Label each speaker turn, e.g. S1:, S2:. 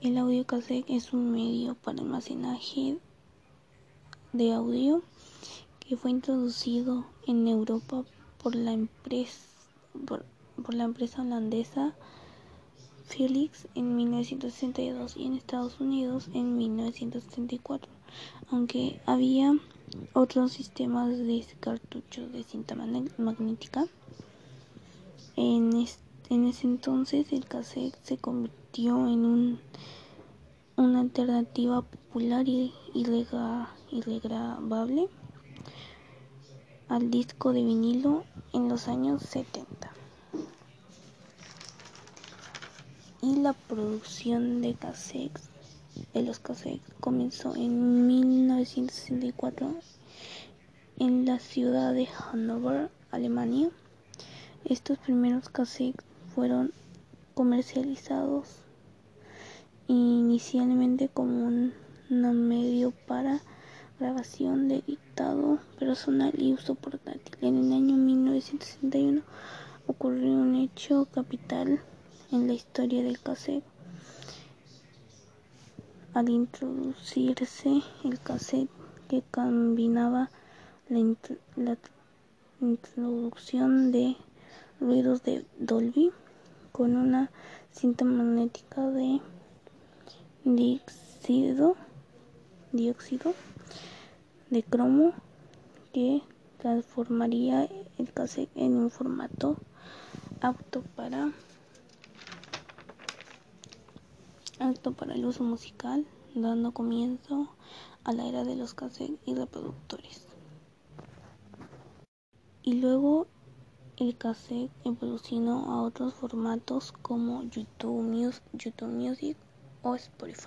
S1: El audio cassette es un medio para almacenaje de audio que fue introducido en Europa por la empresa, por, la empresa holandesa Philips en 1962 y en Estados Unidos en 1974, aunque había otros sistemas de cartuchos de cinta magnética. En, en ese entonces el cassette se convirtió en un una alternativa popular y irregrabable al disco de vinilo en los años 70. Y la producción de cassettes, de los cassettes, comenzó en 1964 en la ciudad de Hannover, Alemania. Estos primeros cassettes fueron comercializados inicialmente como un medio para grabación de dictado personal y uso portátil. En el año 1961 ocurrió un hecho capital en la historia del cassette. Al introducirse el cassette que combinaba la, la introducción de ruidos de Dolby con una cinta magnética de dióxido, dióxido de cromo que transformaría el cassette en un formato apto para apto para el uso musical, dando comienzo a la era de los cassettes y reproductores. Y luego el cassette evolucionó a otros formatos como YouTube, YouTube Music o Spotify.